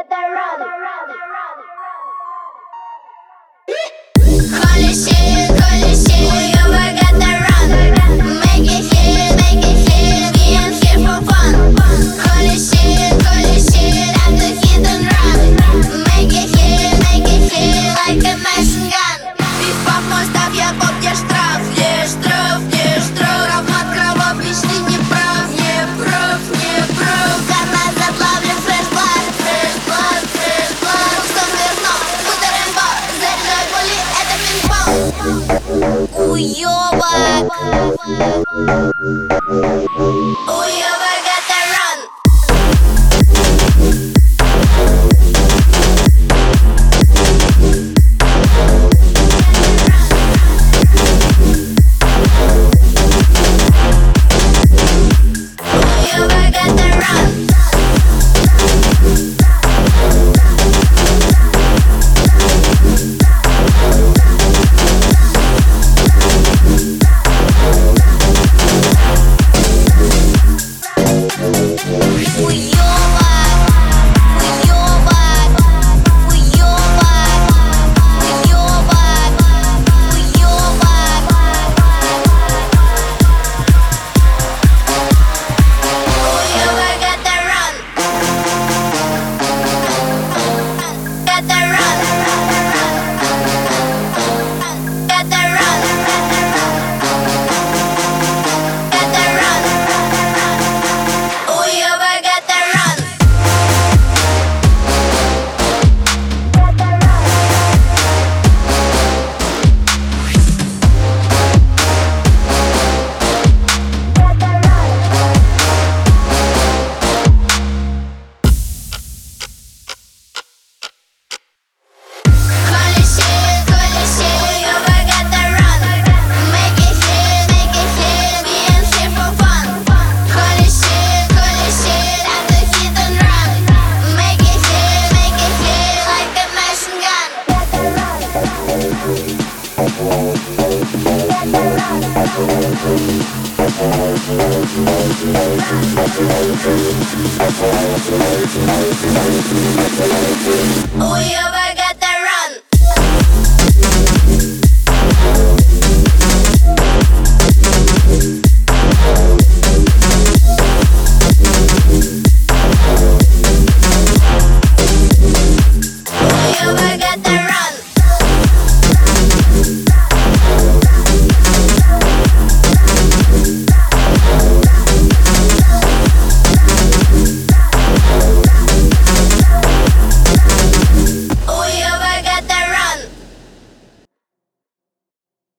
Holy Уёбок Oh yeah.